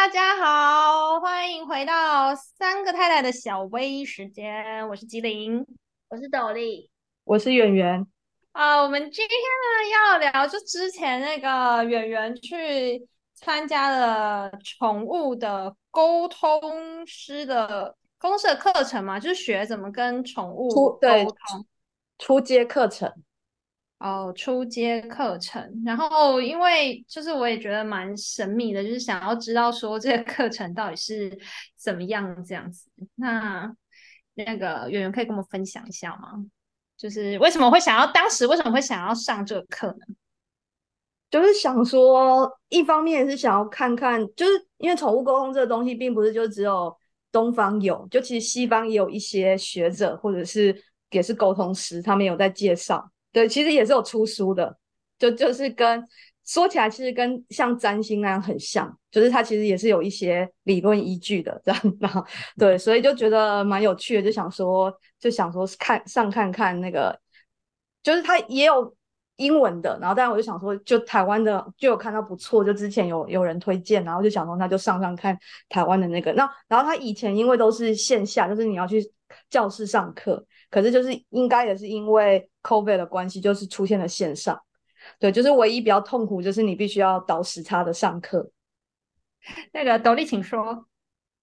大家好，欢迎回到三个太太的小微时间，我是吉林，我是斗笠，我是圆圆。啊，我们今天呢要聊，就之前那个圆圆去参加了宠物的沟通师的公式课程嘛，就是学怎么跟宠物沟通，初阶课程。哦，初阶课程，然后因为就是我也觉得蛮神秘的，就是想要知道说这个课程到底是怎么样这样子。那那个圆圆可以跟我们分享一下吗？就是为什么会想要当时为什么会想要上这个课呢？就是想说，一方面是想要看看，就是因为宠物沟通这个东西，并不是就只有东方有，就其实西方也有一些学者或者是也是沟通师，他们有在介绍。对，其实也是有出书的，就就是跟说起来，其实跟像占星那样很像，就是它其实也是有一些理论依据的这样。然 后对，所以就觉得蛮有趣的，就想说就想说看上看看那个，就是它也有英文的。然后，但我就想说，就台湾的就有看到不错，就之前有有人推荐，然后就想说那就上上看台湾的那个。那然后他以前因为都是线下，就是你要去教室上课。可是就是应该也是因为 COVID 的关系，就是出现了线上。对，就是唯一比较痛苦，就是你必须要倒时差的上课。那个斗笠，请说。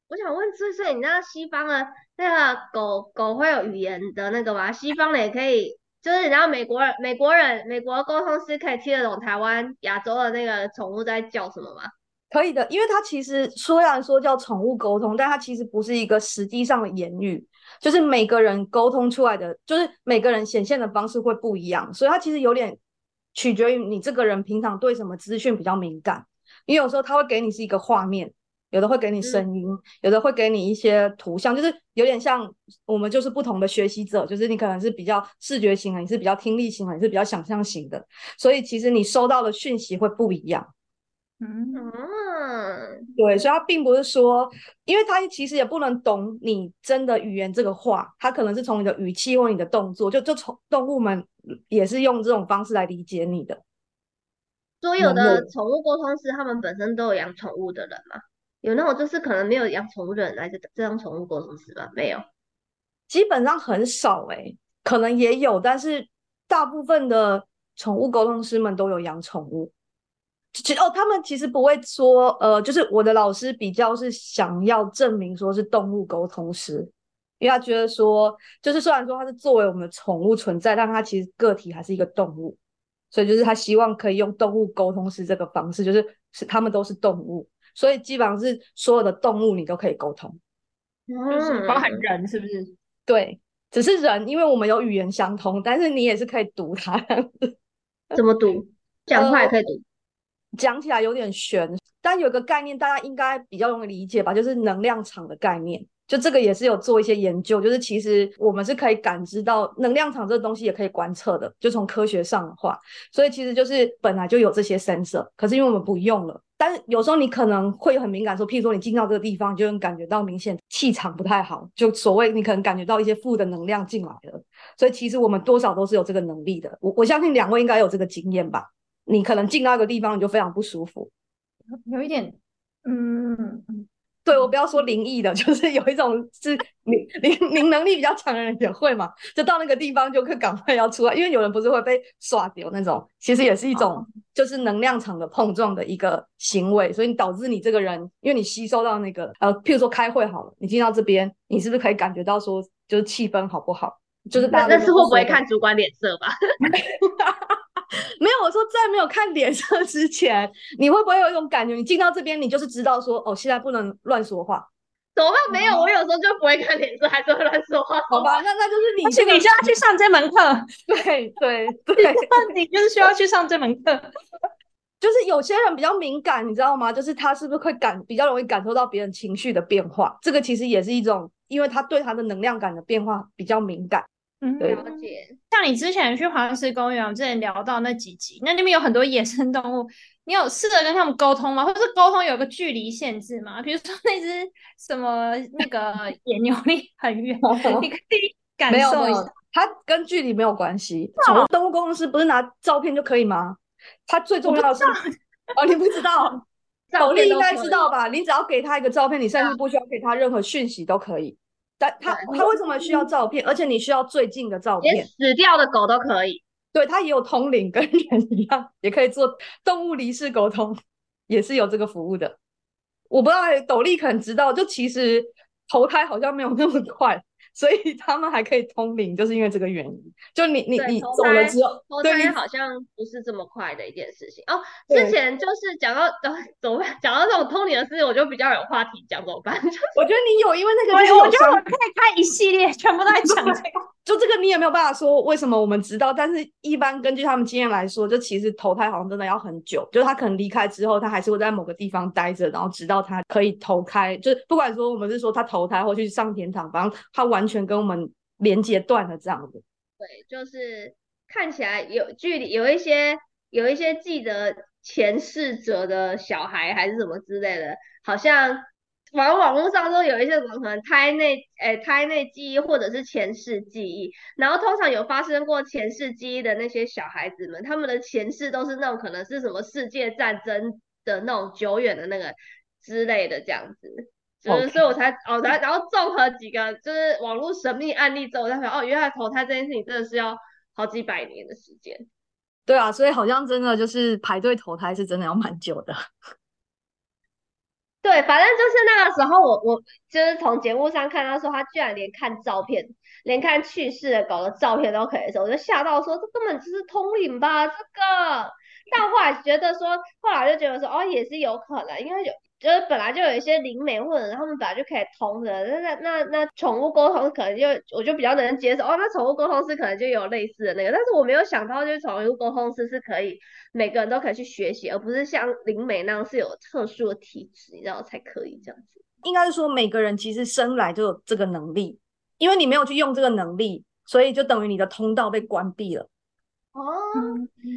我想问，就是你知道西方的那个狗狗会有语言的那个吗？西方的也可以，就是你知道美国人、美国人、美国沟通师可以听得懂台湾、亚洲的那个宠物在叫什么吗？可以的，因为它其实虽然说叫宠物沟通，但它其实不是一个实际上的言语。就是每个人沟通出来的，就是每个人显现的方式会不一样，所以它其实有点取决于你这个人平常对什么资讯比较敏感。因为有时候他会给你是一个画面，有的会给你声音，有的会给你一些图像，就是有点像我们就是不同的学习者，就是你可能是比较视觉型的，你是比较听力型的，你是比较想象型的，所以其实你收到的讯息会不一样。嗯，对，所以他并不是说，因为他其实也不能懂你真的语言这个话，他可能是从你的语气或你的动作，就就从动物们也是用这种方式来理解你的。所有的宠物沟通师，他们本身都有养宠物的人吗？有那种就是可能没有养宠物的人来这这样宠物沟通师吗？没有，基本上很少哎，可能也有，但是大部分的宠物沟通师们都有养宠物。其实哦，他们其实不会说，呃，就是我的老师比较是想要证明说是动物沟通师，因为他觉得说，就是虽然说他是作为我们的宠物存在，但他其实个体还是一个动物，所以就是他希望可以用动物沟通师这个方式，就是是他们都是动物，所以基本上是所有的动物你都可以沟通，就是包含人是不是？对，只是人，因为我们有语言相通，但是你也是可以读它，怎么读？讲话也可以读。讲起来有点悬，但有个概念大家应该比较容易理解吧，就是能量场的概念。就这个也是有做一些研究，就是其实我们是可以感知到能量场这个东西，也可以观测的。就从科学上的话，所以其实就是本来就有这些 sensor，可是因为我们不用了。但是有时候你可能会很敏感，说譬如说你进到这个地方，就能感觉到明显气场不太好，就所谓你可能感觉到一些负的能量进来了。所以其实我们多少都是有这个能力的。我我相信两位应该有这个经验吧。你可能进到一个地方，你就非常不舒服，有一点，嗯，对我不要说灵异的，就是有一种是灵灵灵能力比较强的人也会嘛，就到那个地方就可赶快要出来，因为有人不是会被耍掉那种，其实也是一种就是能量场的碰撞的一个行为，所以导致你这个人，因为你吸收到那个呃，譬如说开会好了，你进到这边，你是不是可以感觉到说就是气氛好不好？就是大那是会不会看主管脸色吧？没有，我说在没有看脸色之前，你会不会有一种感觉？你进到这边，你就是知道说，哦，现在不能乱说话。怎么办？没有，我有时候就不会看脸色，还是会乱说话。好吧，那那就是你，而且你需要去上这门课。对对 对，你就是需要去上这门课。就是有些人比较敏感，你知道吗？就是他是不是会感比较容易感受到别人情绪的变化？这个其实也是一种，因为他对他的能量感的变化比较敏感。嗯，了解。像你之前去黄石公园，我们之前聊到那几集，那那边有很多野生动物，你有试着跟他们沟通吗？或者是沟通有个距离限制吗？比如说那只什么那个 野牛离很远，你可以感受一下，它跟距离没有关系。宠物动物沟通师不是拿照片就可以吗？它最重要的是 哦，你不知道。斗笠应该知知道吧？你只要给他一个照片，你甚至不需要给他任何讯息都可以。但他他为什么需要照片？而且你需要最近的照连片。死掉的狗都可以。对，它也有通灵，跟人一样，也可以做动物离世沟通，也是有这个服务的。我不知道斗笠可能知道，就其实投胎好像没有那么快，所以他们还可以通灵，就是因为这个原因。就你你你走了之后，投对你胎好像不是这么快的一件事情哦。之前就是讲到呃 怎么办讲到这种通灵的事情，我就比较有话题讲，怎么办？就是我觉得你有，因为那个就是我我觉得我可以开一系列，全部都在讲这个。就这个你也没有办法说为什么我们知道，但是一般根据他们经验来说，就其实投胎好像真的要很久，就是他可能离开之后，他还是会在某个地方待着，然后直到他可以投胎，就是不管说我们是说他投胎或去上天堂，反正他完全跟我们连接断了这样子。对，就是看起来有距离，有一些有一些记得前世者的小孩还是什么之类的，好像反正网络上都有一些什么可能胎内诶胎内记忆或者是前世记忆，然后通常有发生过前世记忆的那些小孩子们，他们的前世都是那种可能是什么世界战争的那种久远的那个之类的这样子。就是所以我才哦，然后然后综合几个就是网络神秘案例之后，我才发现哦，原来投胎这件事情真的是要好几百年的时间。对啊，所以好像真的就是排队投胎是真的要蛮久的。对，反正就是那个时候我，我就是从节目上看到说，他居然连看照片，连看去世的狗的照片都可以的时候，我就吓到说，这根本就是通灵吧，这个。但后来觉得说，后来就觉得说，哦，也是有可能，因为有就是本来就有一些灵媒或者他们本来就可以通的，那那那那宠物沟通可能就我就比较能接受，哦，那宠物沟通师可能就有类似的那个，但是我没有想到，就是宠物沟通师是可以每个人都可以去学习，而不是像灵媒那样是有特殊的体质，你知道才可以这样子。应该是说每个人其实生来就有这个能力，因为你没有去用这个能力，所以就等于你的通道被关闭了。哦，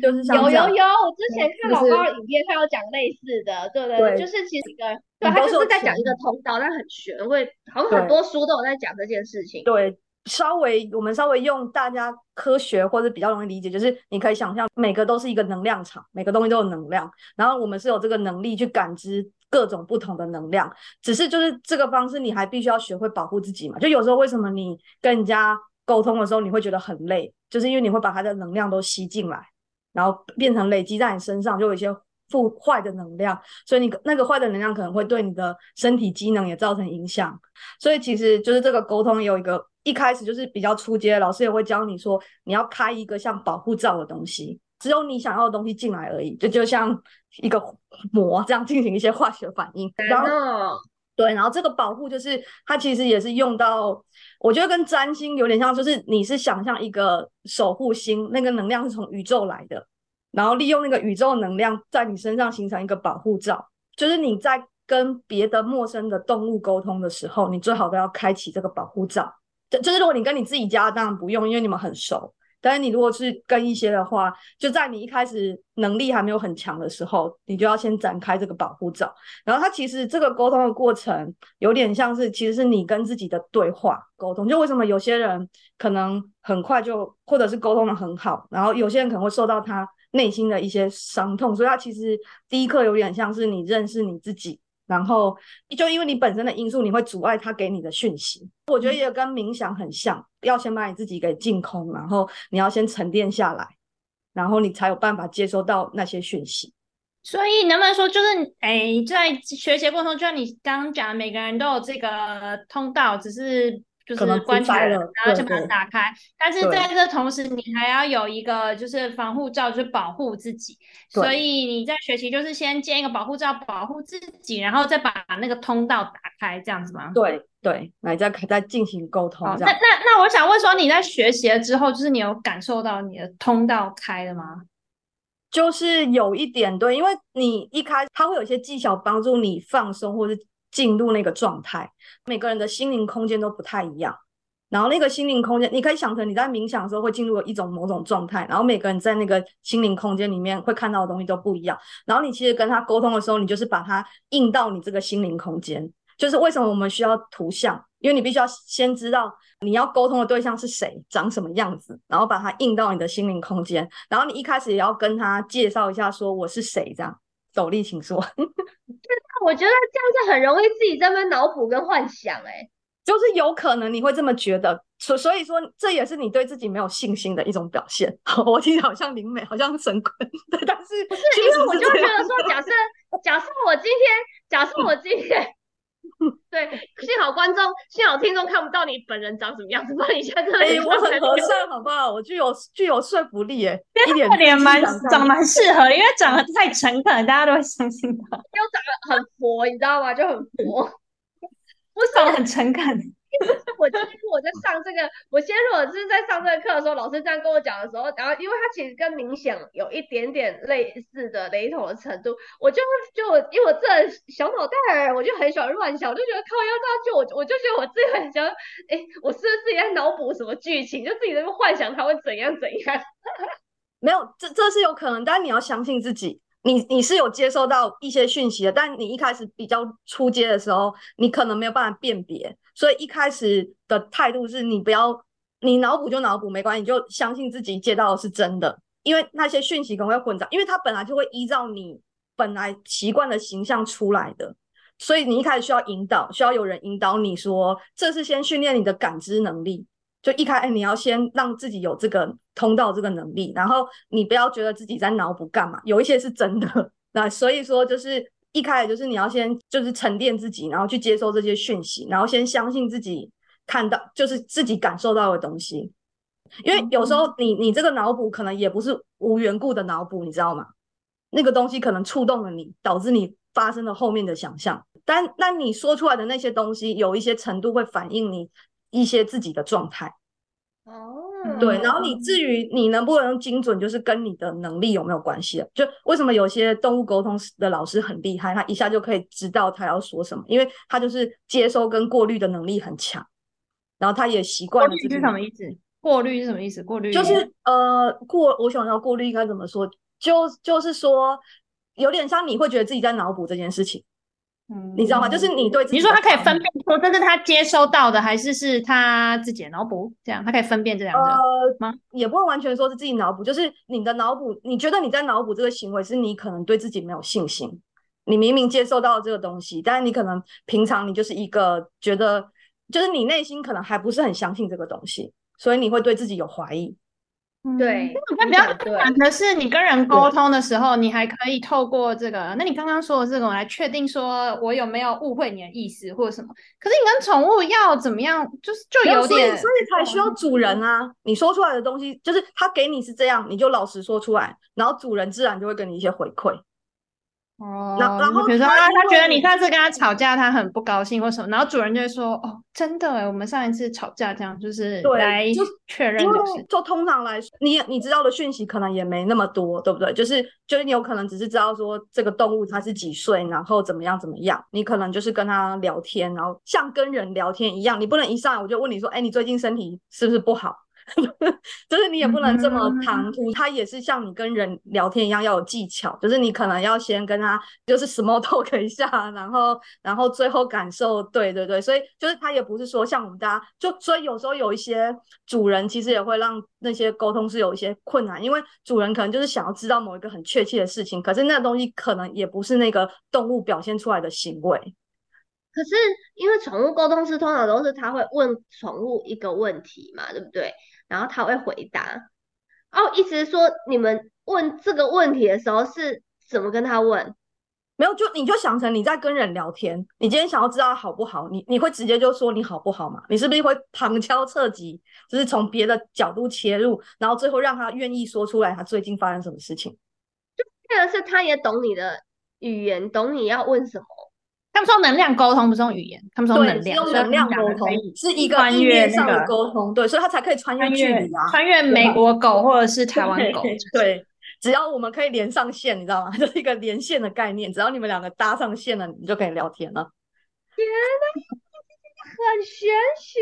就是像有有有，我之前看老高的影片，他有讲类似的，对对对就是其实一个，对他就是在讲一个通道，但很玄，会好像很多书都有在讲这件事情。对，稍微我们稍微用大家科学或者比较容易理解，就是你可以想象每个都是一个能量场，每个东西都有能量，然后我们是有这个能力去感知各种不同的能量，只是就是这个方式你还必须要学会保护自己嘛。就有时候为什么你跟人家沟通的时候你会觉得很累，就是因为你会把他的能量都吸进来，然后变成累积在你身上，就有一些负坏的能量，所以你那个坏的能量可能会对你的身体机能也造成影响。所以其实就是这个沟通有一个一开始就是比较初阶，老师也会教你说你要开一个像保护罩的东西，只有你想要的东西进来而已，就就像一个膜这样进行一些化学反应，然后，对，然后这个保护就是它其实也是用到，我觉得跟占星有点像，就是你是想象一个守护星，那个能量是从宇宙来的，然后利用那个宇宙能量在你身上形成一个保护罩，就是你在跟别的陌生的动物沟通的时候，你最好都要开启这个保护罩。就就是如果你跟你自己家当然不用，因为你们很熟。但是你如果是跟一些的话，就在你一开始能力还没有很强的时候，你就要先展开这个保护罩。然后它其实这个沟通的过程有点像是，其实是你跟自己的对话沟通。就为什么有些人可能很快就，或者是沟通的很好，然后有些人可能会受到他内心的一些伤痛，所以他其实第一课有点像是你认识你自己。然后就因为你本身的因素，你会阻碍他给你的讯息。我觉得也跟冥想很像，要先把你自己给净空，然后你要先沉淀下来，然后你才有办法接收到那些讯息。所以能不能说，就是哎，在学习过程中，就像你刚刚讲，每个人都有这个通道，只是就是关起来了然后就把它打开。但是在这同时，你还要有一个就是防护罩，就是保护自己。所以你在学习就是先建一个保护罩，保护自己，然后再把那个通道打开，这样子吗？对对，来再再进行沟通哦，那。那那我想问说，你在学习了之后，就是你有感受到你的通道开了吗？就是有一点对，因为你一开始它会有一些技巧帮助你放松或是进入那个状态。每个人的心灵空间都不太一样，然后那个心灵空间，你可以想成你在冥想的时候会进入一种某种状态，然后每个人在那个心灵空间里面会看到的东西都不一样。然后你其实跟他沟通的时候，你就是把它印到你这个心灵空间。就是为什么我们需要图像，因为你必须要先知道你要沟通的对象是谁，长什么样子，然后把它印到你的心灵空间。然后你一开始也要跟他介绍一下，说我是谁，这样斗笠，请说。我觉得这样子很容易自己在那边脑补跟幻想、欸，哎，就是有可能你会这么觉得，所所以说这也是你对自己没有信心的一种表现。我听好像灵美，好像神棍，对，但是不是因为我就觉得说，假设假设我今天，假设我今天。对，幸好观众，幸好听众看不到你本人长什么样子，不然你现在真的哎、我很和善，好不好？我具有具有说服力，哎，一点脸蛮长长蛮适合的，因为长得太诚恳，大家都会相信他。又长得很佛，你知道吗？就很佛。我长得很诚恳，我今天我在上这个，我今天如果是在上这个课的时候，老师这样跟我讲的时候，然后因为他其实跟冥想有一点点类似的雷同的程度，我就就因为我这小脑袋，我就很喜欢乱想，我就觉得靠要这样就我我就觉得我自己很想，哎，我是不是自己在脑补什么剧情，就自己在那幻想他会怎样怎样。没有，这这是有可能，但你要相信自己。你你是有接收到一些讯息的，但你一开始比较出街的时候，你可能没有办法辨别，所以一开始的态度是你不要，你脑补就脑补没关系，你就相信自己接到的是真的，因为那些讯息可能会混杂，因为它本来就会依照你本来习惯的形象出来的，所以你一开始需要引导，需要有人引导你说，这是先训练你的感知能力。就一开你要先让自己有这个通道这个能力，然后你不要觉得自己在脑补干嘛，有一些是真的。那所以说就是一开始就是你要先就是沉淀自己，然后去接受这些讯息，然后先相信自己看到就是自己感受到的东西。因为有时候你你这个脑补可能也不是无缘故的脑补，你知道吗？那个东西可能触动了你，导致你发生了后面的想象。但那你说出来的那些东西，有一些程度会反映你。一些自己的状态，哦，对，然后你至于你能不能精准，就是跟你的能力有没有关系就为什么有些动物沟通的老师很厉害，他一下就可以知道他要说什么，因为他就是接收跟过滤的能力很强，然后他也习惯了。过滤是什么意思？过滤是什么意思？过滤就是呃过，我想要过滤应该怎么说？就就是说，有点像你会觉得自己在脑补这件事情。你知道吗？就是你对自己，你说他可以分辨说这是他接收到的，还是是他自己的脑补？这样他可以分辨这两个吗？也不会完全说是自己脑补，就是你的脑补，你觉得你在脑补这个行为是你可能对自己没有信心。你明明接受到这个东西，但是你可能平常你就是一个觉得，就是你内心可能还不是很相信这个东西，所以你会对自己有怀疑。对，那比较困难的是，你跟人沟通的时候，你还可以透过这个。那你刚刚说的这种来确定说我有没有误会你的意思或者什么？可是你跟宠物要怎么样，就是就有点，所以才需要主人啊。你说出来的东西，就是他给你是这样，你就老实说出来，然后主人自然就会给你一些回馈。哦，然后比如说啊，他觉得你上次跟他吵架，他很不高兴或什么，然后主人就会说，哦，真的哎，我们上一次吵架这样，就是来确认，因为就通常来说，你你知道的讯息可能也没那么多，对不对？就是就是你有可能只是知道说这个动物它是几岁，然后怎么样怎么样，你可能就是跟他聊天，然后像跟人聊天一样，你不能一上来我就问你说，哎，你最近身体是不是不好？就是你也不能这么唐突，他也是像你跟人聊天一样要有技巧，就是你可能要先跟他就是 small talk 一下，然后然后最后感受，对对对，所以就是他也不是说像我们大家就所以有时候有一些主人其实也会让那些沟通是有一些困难，因为主人可能就是想要知道某一个很确切的事情，可是那东西可能也不是那个动物表现出来的行为。可是因为宠物沟通师通常都是他会问宠物一个问题嘛，对不对？然后他会回答，哦，意思是说你们问这个问题的时候是怎么跟他问？没有，就你就想成你在跟人聊天，你今天想要知道好不好，你你会直接就说你好不好嘛？你是不是会旁敲侧击，就是从别的角度切入，然后最后让他愿意说出来他最近发生什么事情？就这个是他也懂你的语言，懂你要问什么。他们说能量沟通不是用语言，他们说能量，用能量沟通是一个意念上的沟通，对，所以他才可以穿越距离啊，穿越美国狗或者是台湾狗，对，只要我们可以连上线，你知道吗？就是一个连线的概念，只要你们两个搭上线了，你就可以聊天了。天呐，很玄学。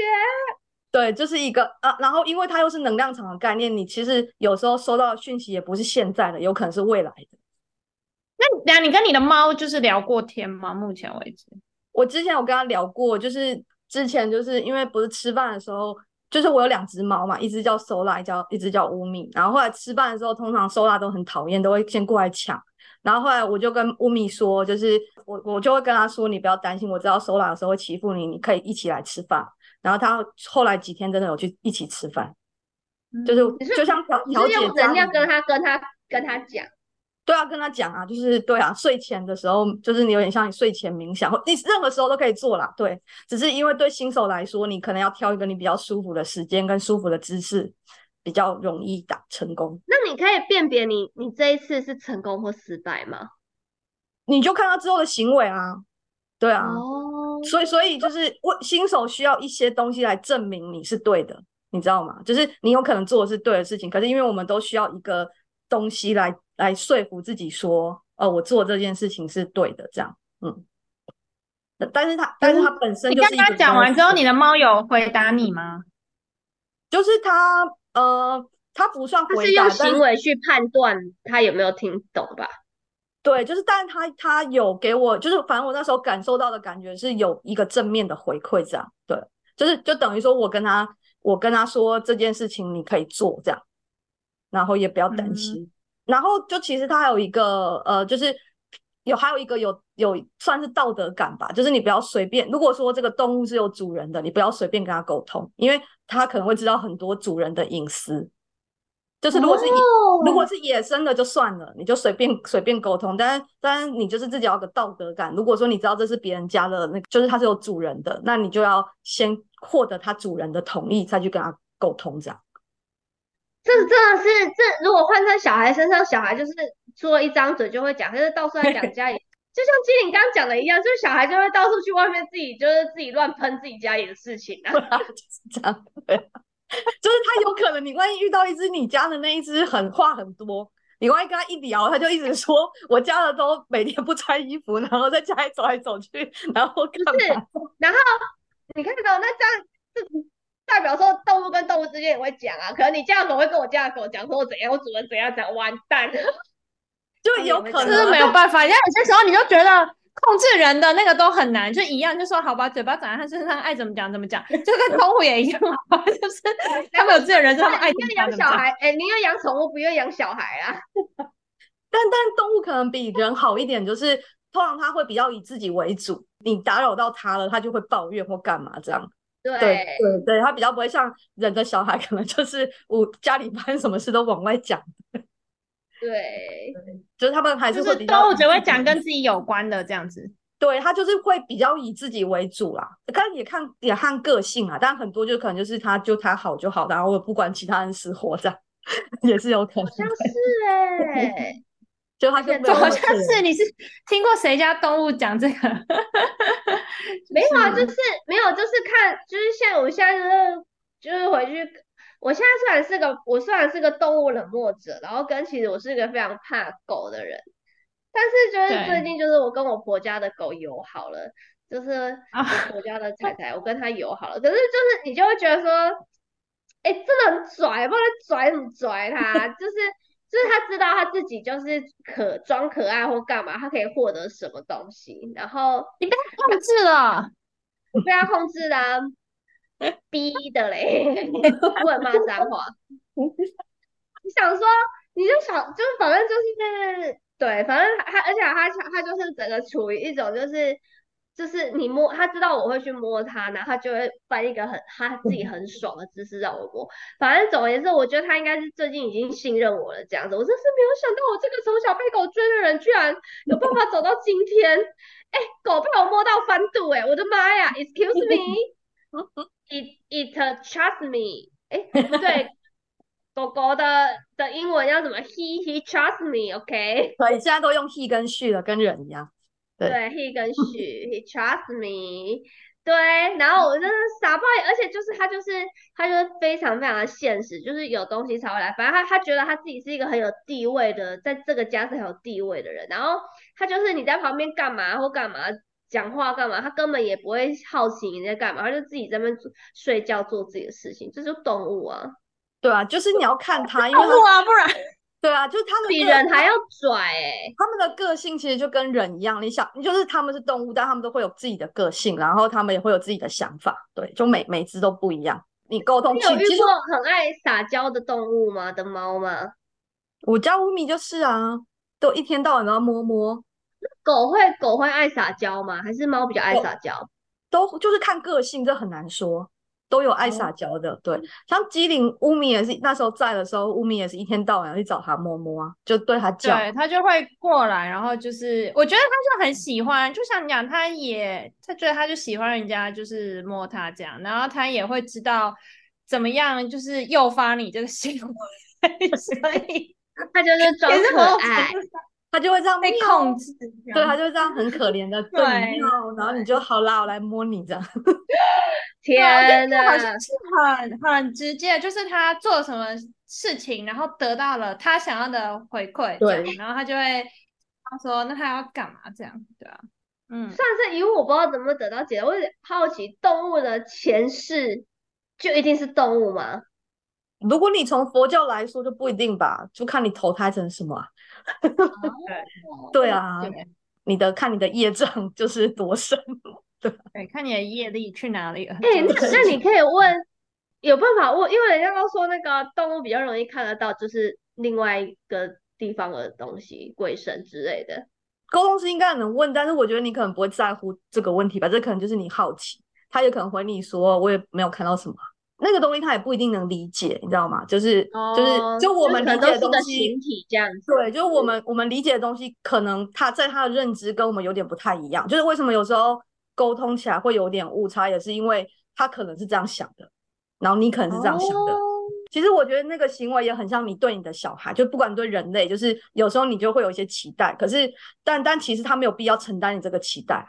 对，就是一个啊，然后因为它又是能量场的概念，你其实有时候收到的讯息也不是现在的，有可能是未来的。那等下，你跟你的猫就是聊过天吗？目前为止，我之前有跟他聊过，就是之前就是因为不是吃饭的时候，就是我有两只猫嘛，一只叫 Sola，叫一只叫乌米。然后后来吃饭的时候，通常 Sola 都很讨厌，都会先过来抢。然后后来我就跟乌米说，就是我我就会跟他说，你不要担心，我知道 Sola 有时候会欺负你，你可以一起来吃饭。然后他后来几天真的有去一起吃饭，就是就像调调解人家跟他跟他跟他讲。对啊，跟他讲啊，就是对啊，睡前的时候，就是你有点像你睡前冥想，或你任何时候都可以做啦。对，只是因为对新手来说，你可能要挑一个你比较舒服的时间跟舒服的姿势，比较容易打成功。那你可以辨别你你这一次是成功或失败吗？你就看他之后的行为啊，对啊。哦。所以所以就是我新手需要一些东西来证明你是对的，你知道吗？就是你有可能做的是对的事情，可是因为我们都需要一个东西来。来说服自己说，哦，我做这件事情是对的，这样，嗯。但是他，但是他本身，你刚刚讲完之后，你的猫有回答你吗？就是他，呃，他不算回答，是用行为去判断他有没有听懂吧？对，就是，但是他他有给我，就是反正我那时候感受到的感觉是有一个正面的回馈，这样，对，就是就等于说我跟他，我跟他说这件事情你可以做，这样，然后也不要担心。然后就其实它还有一个呃，就是有还有一个有有算是道德感吧，就是你不要随便，如果说这个动物是有主人的，你不要随便跟它沟通，因为它可能会知道很多主人的隐私。就是如果是如果是野生的就算了，你就随便随便沟通，但是但是你就是自己要个道德感。如果说你知道这是别人家的，那就是它是有主人的，那你就要先获得它主人的同意，再去跟它沟通这样。这真的是这，如果换在小孩身上，小孩就是说一张嘴就会讲，可是到处在讲家里，就像机灵刚刚讲的一样，就是小孩就会到处去外面自己就是自己乱喷自己家里的事情啊，就 是这样，对，就是他有可能你万一遇到一只你家的那一只很话很多，你万一跟他一聊，他就一直说我家的都每天不穿衣服，然后在家里走来走去，然后不是，然后你看到那这样这。代表说动物跟动物之间也会讲啊，可能你家的狗会跟我家的狗讲说我怎样，我主人怎样讲，完蛋，就有可能是没有办法。因为有些时候你就觉得控制人的那个都很难，就一样，就说好吧，嘴巴长在他身上，爱怎么讲怎么讲，就跟动物也一样，就是他们有自己的人生，他们爱养小孩，哎，宁愿养宠物，不愿养小孩啊。但但动物可能比人好一点，就是通常它会比较以自己为主，你打扰到它了，它就会抱怨或干嘛这样。对对对，他比较不会像人的小孩，可能就是我家里发生什么事都往外讲。对，就是他们还是会比较，动物只会讲跟自己有关的这样子。对他就是会比较以自己为主啦，但也看也看个性啊，但很多就可能就是他就他好就好，然后我不管其他人死活这样，也是有可能。好像是哎。就他就好像是你是听过谁家动物讲这个？没有啊，就是没有，就是看，就是像我现在就是就是回去，我现在虽然是个我虽然是个动物冷漠者，然后跟其实我是一个非常怕狗的人，但是就是最近就是我跟我婆家的狗友好了，就是我婆家的彩彩，我跟他友好了，可是就是你就会觉得说，哎，真的很拽，不知道拽怎么拽他，就是。就是他知道他自己就是可装可爱或干嘛，他可以获得什么东西，然后你被他控制了，被他控制了，逼的嘞，不能骂脏话。你想说，你就想，就是反正就是对，反正他，而且他他就是整个处于一种就是。就是你摸，他知道我会去摸他，然后他就会翻一个很他自己很爽的姿势让我摸。反正总而言之，我觉得他应该是最近已经信任我了这样子。我真是没有想到，我这个从小被狗追的人，居然有办法走到今天。哎，狗被我摸到翻肚，哎，我的妈呀！Excuse me，it it trust me。哎，不对，狗狗的的英文要怎么？He he trust me，OK？所以，现在都用 he 跟 she 了，跟人一样。对，he 跟 she，he trust me。对，然后我真的傻爆而且就是他就是他就是非常非常的现实，就是有东西才会来。反正他他觉得他自己是一个很有地位的，在这个家是很有地位的人。然后他就是你在旁边干嘛或干嘛讲话干嘛，他根本也不会好奇你在干嘛，他就自己在那边睡觉做自己的事情，这就动物啊。对啊，就是你要看他，因为动物啊，不然。对啊，就是他们比人还要拽哎！他们的个性其实就跟人一样，你想，就是他们是动物，但他们都会有自己的个性，然后他们也会有自己的想法。对，就每每只都不一样。你沟通。你有遇过很爱撒娇的动物吗？的猫吗？我家乌米就是啊，都一天到晚都要摸摸。狗会狗会爱撒娇吗？还是猫比较爱撒娇？都就是看个性，这很难说。都有爱撒娇的，对，像机灵乌米也是那时候在的时候，乌米也是一天到晚去找他摸摸啊，就对他叫，对他就会过来，然后就是我觉得他就很喜欢，就像你讲，他也他觉得他就喜欢人家就是摸他这样，然后他也会知道怎么样就是诱发你这个行为，所以他就是装可爱。他就会这样被控制，对，他就这样很可怜的 对然后你就好啦，我来摸你这样。天哪，好像是很很直接，就是他做什么事情，然后得到了他想要的回馈，对，然后他就会他说那他要干嘛这样，对啊，嗯，算是因为我不知道怎么得到解，我好奇动物的前世就一定是动物吗？如果你从佛教来说就不一定吧，就看你投胎成什么。对啊，你的看你的业障就是多深，对对，看你的业力去哪里了。哎，那那你可以问，有办法问，因为人家都说那个动物比较容易看得到，就是另外一个地方的东西，鬼神之类的。沟通师应该能问，但是我觉得你可能不会在乎这个问题吧，这可能就是你好奇，他也可能回你说，我也没有看到什么。那个东西他也不一定能理解，你知道吗？就是就是就我们理解的东西体，这样子。对，就我们我们理解的东西，可能他在他的认知跟我们有点不太一样。就是为什么有时候沟通起来会有点误差，也是因为他可能是这样想的，然后你可能是这样想的。其实我觉得那个行为也很像你对你的小孩，就不管对人类，就是有时候你就会有一些期待，可是但但其实他没有必要承担你这个期待。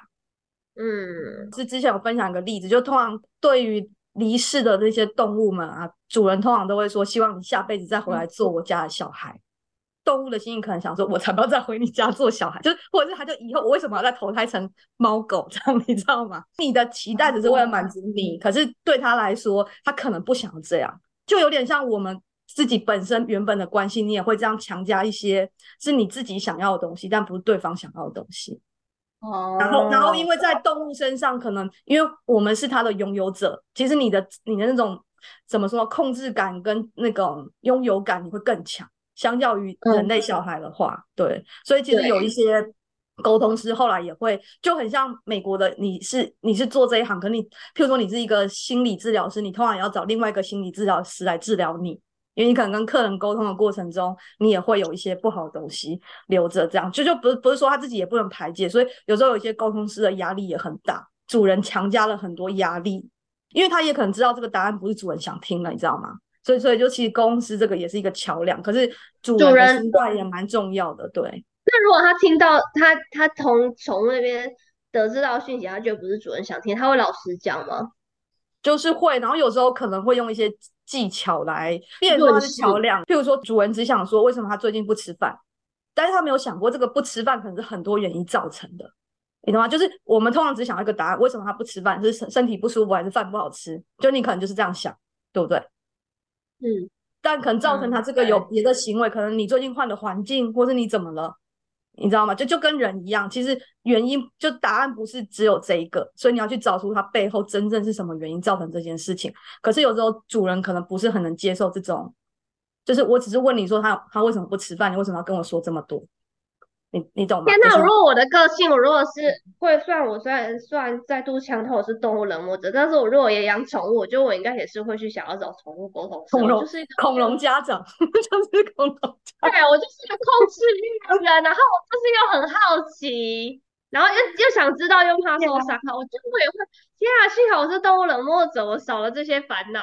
嗯，是之前有分享一个例子，就通常对于。离世的那些动物们啊，主人通常都会说，希望你下辈子再回来做我家的小孩。动物的心里可能想说，我才不要再回你家做小孩，就是或者是他就以后我为什么要再投胎成猫狗 这样，你知道吗？你的期待只是为了满足你，可是对他来说，他可能不想要这样，就有点像我们自己本身原本的关系，你也会这样强加一些是你自己想要的东西，但不是对方想要的东西。哦，然后，然后，因为在动物身上，可能因为我们是它的拥有者，其实你的你的那种怎么说，控制感跟那种拥有感你会更强，相较于人类。小孩的话，对，所以其实有一些沟通师后来也会就很像美国的，你是你是做这一行，可你譬如说你是一个心理治疗师，你通常也要找另外一个心理治疗师来治疗你。因为你可能跟客人沟通的过程中，你也会有一些不好的东西留着，这样就就不是不是说他自己也不能排解，所以有时候有一些沟通师的压力也很大，主人强加了很多压力，因为他也可能知道这个答案不是主人想听的，你知道吗？所以所以就其实公司这个也是一个桥梁，可是主人的心态也蛮重要的，对。那如果他听到他他从宠物那边得知到讯息，他觉得不是主人想听，他会老实讲吗？就是会，然后有时候可能会用一些技巧来变成桥梁。譬如说，主人只想说为什么他最近不吃饭，但是他没有想过这个不吃饭可能是很多原因造成的，你懂吗？就是我们通常只想要一个答案，为什么他不吃饭？是身身体不舒服还是饭不好吃？就你可能就是这样想，对不对？嗯。但可能造成他这个有别的行为，可能你最近换的环境，或是你怎么了？你知道吗？就就跟人一样，其实原因就答案不是只有这一个，所以你要去找出它背后真正是什么原因造成这件事情。可是有时候主人可能不是很能接受这种，就是我只是问你说他他为什么不吃饭，你为什么要跟我说这么多？你你懂吗？天哪！如果我的个性，我如果是会算，我虽然算再度强调我是动物冷漠者，但是我如果也养宠物，我觉得我应该也是会去想要找宠物沟通。恐龙 就是恐龙家长，就是恐龙。对，我就是一个控制欲的人，然后我就是又很好奇，然后又又想知道，又怕受伤，我就我也会。天啊，幸好我是动物冷漠者，我少了这些烦恼。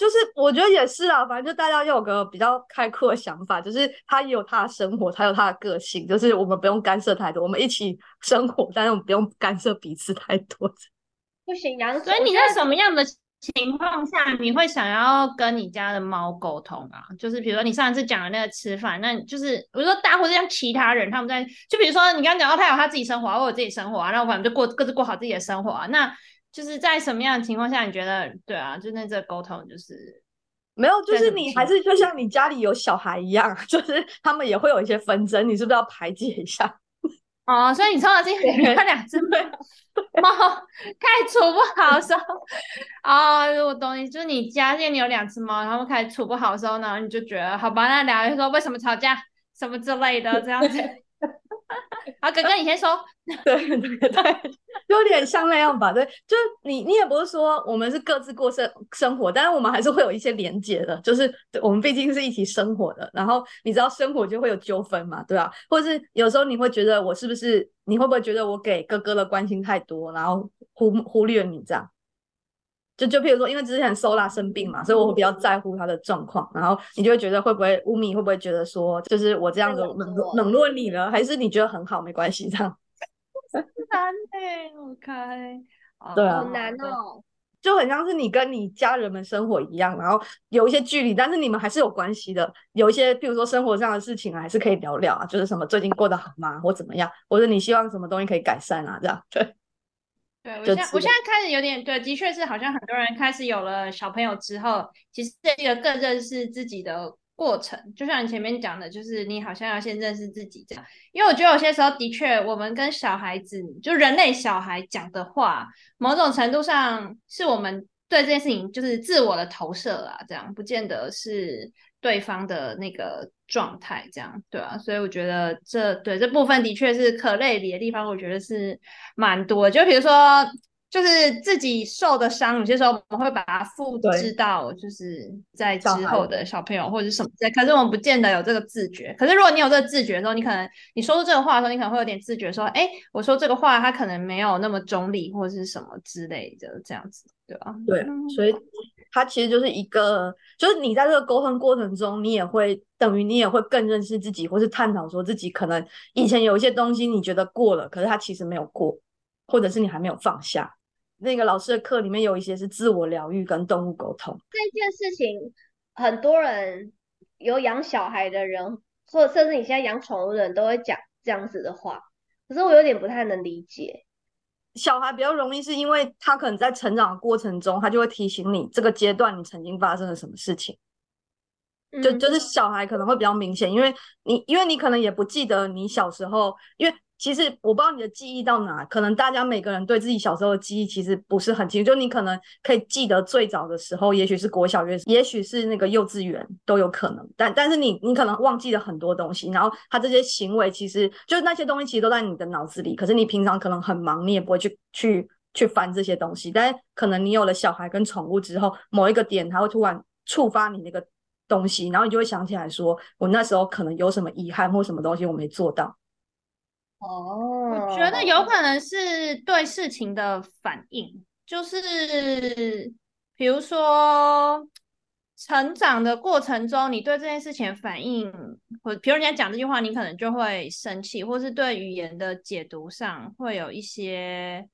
就是我觉得也是啊，反正就大家有个比较开阔的想法，就是他也有他的生活，他有他的个性，就是我们不用干涉太多，我们一起生活，但是我们不用干涉彼此太多。不行，杨。所以你在什么样的情况下你会想要跟你家的猫沟通啊？就是比如说你上一次讲的那个吃饭，那就是比如说大或者像其他人他们在，就比如说你刚刚讲到他有他自己生活，我有自己生活啊，那我们就过各自过好自己的生活啊，那。就是在什么样的情况下，你觉得对啊？就那这沟通就是没有，就是你还是就像你家里有小孩一样，就是他们也会有一些纷争，你是不是要排解一下？哦，所以你从小进你那两只 猫开始处不好的时候，哦，我懂你，就是你家现你有两只猫，然后开始处不好的时候呢，你就觉得好吧，那两个人说为什么吵架，什么之类的这样子。好，哥哥，你先说。对对对，有点像那样吧。对，就是你，你也不是说我们是各自过生生活，但是我们还是会有一些连接的。就是我们毕竟是一起生活的，然后你知道生活就会有纠纷嘛，对吧？或者是有时候你会觉得我是不是，你会不会觉得我给哥哥的关心太多，然后忽忽略你这样？就就譬如说，因为之前 Sola 生病嘛，所以我会比较在乎他的状况。然后你就会觉得会不会乌米会不会觉得说，就是我这样子冷落。冷落你了，还是你觉得很好？没关系这样？难呢，OK，对啊，好难哦，就很像是你跟你家人们生活一样，然后有一些距离，但是你们还是有关系的。有一些譬如说生活上的事情啊，还是可以聊聊啊，就是什么最近过得好吗，或怎么样，或者你希望什么东西可以改善啊，这样。对。对我现在，我现在开始有点对，的确是好像很多人开始有了小朋友之后，其实这个更认识自己的过程。就像你前面讲的，就是你好像要先认识自己这样。因为我觉得有些时候的确，我们跟小孩子，就人类小孩讲的话，某种程度上是我们对这件事情就是自我的投射啦，这样不见得是对方的那个状态，这样对啊。所以我觉得这对这部分的确是可类比的地方，我觉得是。蛮多，就比如说，就是自己受的伤，有些时候我们会把它复制到，就是在之后的小朋友或者什么在，可是我们不见得有这个自觉。可是如果你有这个自觉的时候，你可能你说出这个话的时候，你可能会有点自觉，说，哎，我说这个话，他可能没有那么中立，或者是什么之类的，这样子，对吧？对，所以它其实就是一个，就是你在这个沟通过程中，你也会等于你也会更认识自己，或是探讨说自己可能以前有一些东西你觉得过了，可是它其实没有过。或者是你还没有放下，那个老师的课里面有一些是自我疗愈跟动物沟通这件事情，很多人有养小孩的人，或者甚至你现在养宠物的人都会讲这样子的话，可是我有点不太能理解。小孩比较容易是因为他可能在成长的过程中，他就会提醒你这个阶段你曾经发生了什么事情，就就是小孩可能会比较明显，因为你因为你可能也不记得你小时候，因为。其实我不知道你的记忆到哪，可能大家每个人对自己小时候的记忆其实不是很清楚。就你可能可以记得最早的时候，也许是国小、月也许是那个幼稚园都有可能。但但是你你可能忘记了很多东西，然后他这些行为其实就是那些东西其实都在你的脑子里。可是你平常可能很忙，你也不会去去去翻这些东西。但是可能你有了小孩跟宠物之后，某一个点他会突然触发你那个东西，然后你就会想起来说，我那时候可能有什么遗憾或什么东西我没做到。哦，我觉得有可能是对事情的反应，就是比如说成长的过程中，你对这件事情反应，或比如人家讲这句话，你可能就会生气，或是对语言的解读上会有一些。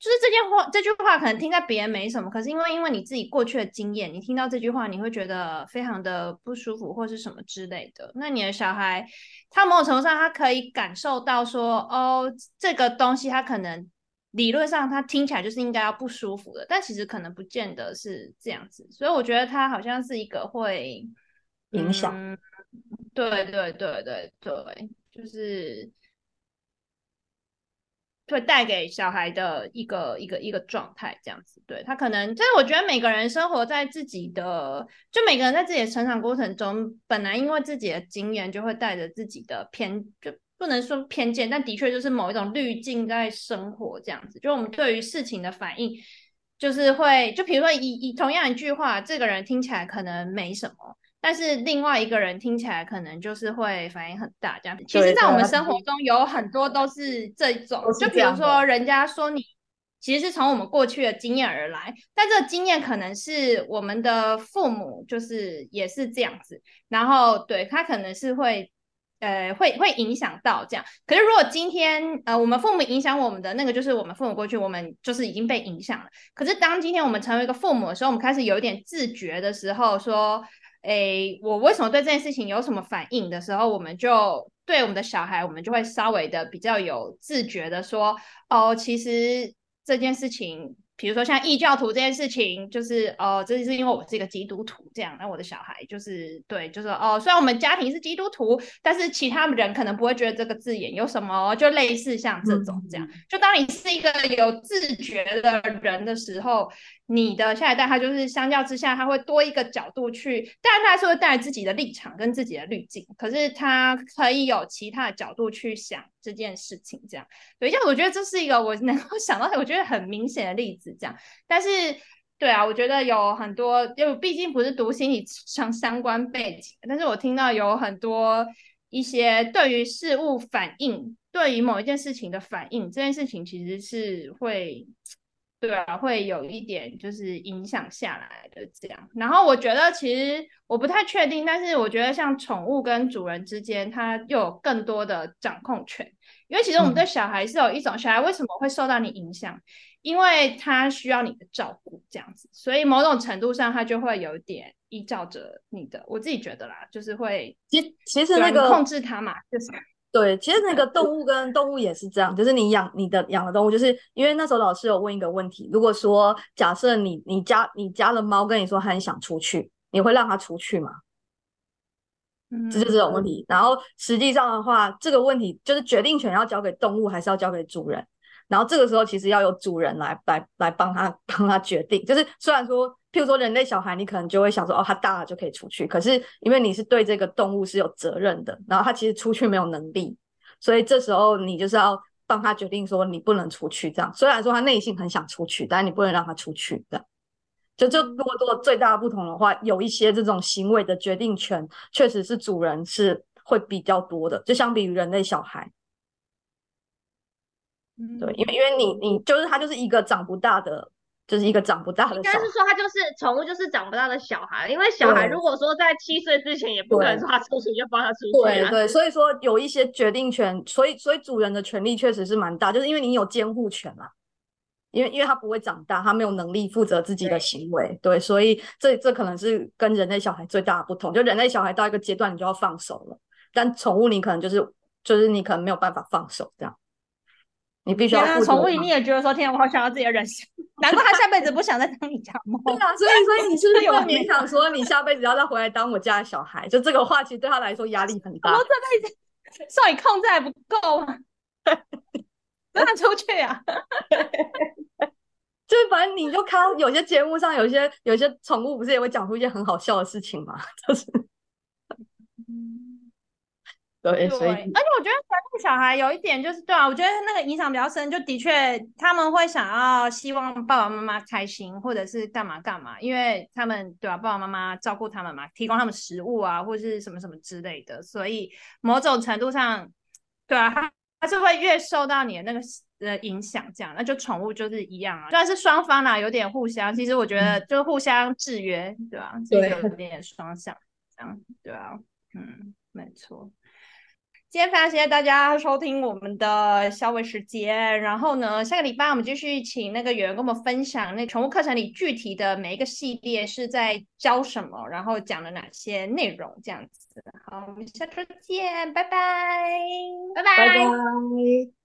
就是这件话，这句话可能听在别人没什么，可是因为因为你自己过去的经验，你听到这句话，你会觉得非常的不舒服，或是什么之类的。那你的小孩，他某种程度上，他可以感受到说，哦，这个东西他可能理论上他听起来就是应该要不舒服的，但其实可能不见得是这样子。所以我觉得他好像是一个会影响，对对对对对，就是。会带给小孩的一个一个一个状态，这样子，对他可能，就是我觉得每个人生活在自己的，就每个人在自己的成长过程中，本来因为自己的经验，就会带着自己的偏，就不能说偏见，但的确就是某一种滤镜在生活这样子。就我们对于事情的反应，就是会，就比如说以以同样一句话，这个人听起来可能没什么。但是另外一个人听起来可能就是会反应很大这样子。其实，在我们生活中有很多都是这种，就比如说人家说你其实是从我们过去的经验而来，但这个经验可能是我们的父母就是也是这样子，然后对他可能是会呃会会影响到这样。可是如果今天呃我们父母影响我们的那个就是我们父母过去我们就是已经被影响了。可是当今天我们成为一个父母的时候，我们开始有一点自觉的时候说。诶，我为什么对这件事情有什么反应的时候，我们就对我们的小孩，我们就会稍微的比较有自觉的说，哦，其实这件事情比如说像异教徒这件事情，就是哦，这是因为我是一个基督徒，这样，那我的小孩就是对，就是哦，虽然我们家庭是基督徒，但是其他人可能不会觉得这个字眼有什么，就类似像这种这样，就当你是一个有自觉的人的时候。你的下一代，他就是相较之下，他会多一个角度去，当然他是会带自己的立场跟自己的滤镜，可是他可以有其他的角度去想这件事情，这样，对，因为我觉得这是一个我能够 想到，我觉得很明显的例子，这样，但是，对啊，我觉得有很多，就毕竟不是读心理相相关背景，但是我听到有很多一些对于事物反应，对于某一件事情的反应，这件事情其实是会。对啊，会有一点就是影响下来的这样。然后我觉得其实我不太确定，但是我觉得像宠物跟主人之间，它又有更多的掌控权。因为其实我们对小孩是有一种小孩为什么会受到你影响，因为他需要你的照顾这样子，所以某种程度上他就会有点依照着你的。我自己觉得啦，就是会其其实那个控制他嘛，就是。对，其实那个动物跟动物也是这样，就是你养你的养的动物，就是因为那时候老师有问一个问题，如果说假设你你家你家的猫跟你说它很想出去，你会让它出去吗？这就是这种问题。然后实际上的话，这个问题就是决定权要交给动物还是要交给主人？然后这个时候其实要由主人来来来帮他帮他决定。就是虽然说，譬如说人类小孩，你可能就会想说，哦，他大了就可以出去。可是因为你是对这个动物是有责任的，然后他其实出去没有能力，所以这时候你就是要帮他决定说，你不能出去。这样虽然说他内心很想出去，但是你不能让他出去。这样就就如果做最大的不同的话，有一些这种行为的决定权，确实是主人是会比较多的，就相比于人类小孩。对，因为因为你你就是它就是一个长不大的，就是一个长不大的。应该是说他就是宠物，就是长不大的小孩。因为小孩如果说在七岁之前，也不可能说他出去就放他出去。对对，所以说有一些决定权，所以所以主人的权利确实是蛮大，就是因为你有监护权嘛。因为因为他不会长大，他没有能力负责自己的行为，对，所以这这可能是跟人类小孩最大的不同。就人类小孩到一个阶段，你就要放手了，但宠物你可能就是就是你可能没有办法放手这样。你必须要宠物，你也觉得说，天，我好想要自己的人生，难怪他下辈子不想再当你家猫。对啊，所以所以你是不是有勉强 说你下辈子要再回来当我家的小孩？就这个话，其实对他来说压力很大。我这辈子受你控制还不够吗？让他出去啊！就是反正你就看到有些节目上，有些有些宠物不是也会讲出一些很好笑的事情嘛？就是。对，所以而且我觉得小孩有一点就是，对啊，我觉得那个影响比较深，就的确他们会想要希望爸爸妈妈开心，或者是干嘛干嘛，因为他们对吧，爸爸妈妈照顾他们嘛，提供他们食物啊，或者是什么什么之类的，所以某种程度上，对啊，他他是会越受到你的那个呃影响，这样，那就宠物就是一样啊，虽然是双方啦，有点互相，其实我觉得就互相制约，对吧？对，有点双向，这样，对啊，嗯，没错。今天非常谢谢大家收听我们的消费时间，然后呢，下个礼拜我们继续请那个圆圆跟我们分享那宠物课程里具体的每一个系列是在教什么，然后讲了哪些内容，这样子。好，我们下周见，拜拜，拜拜，拜拜。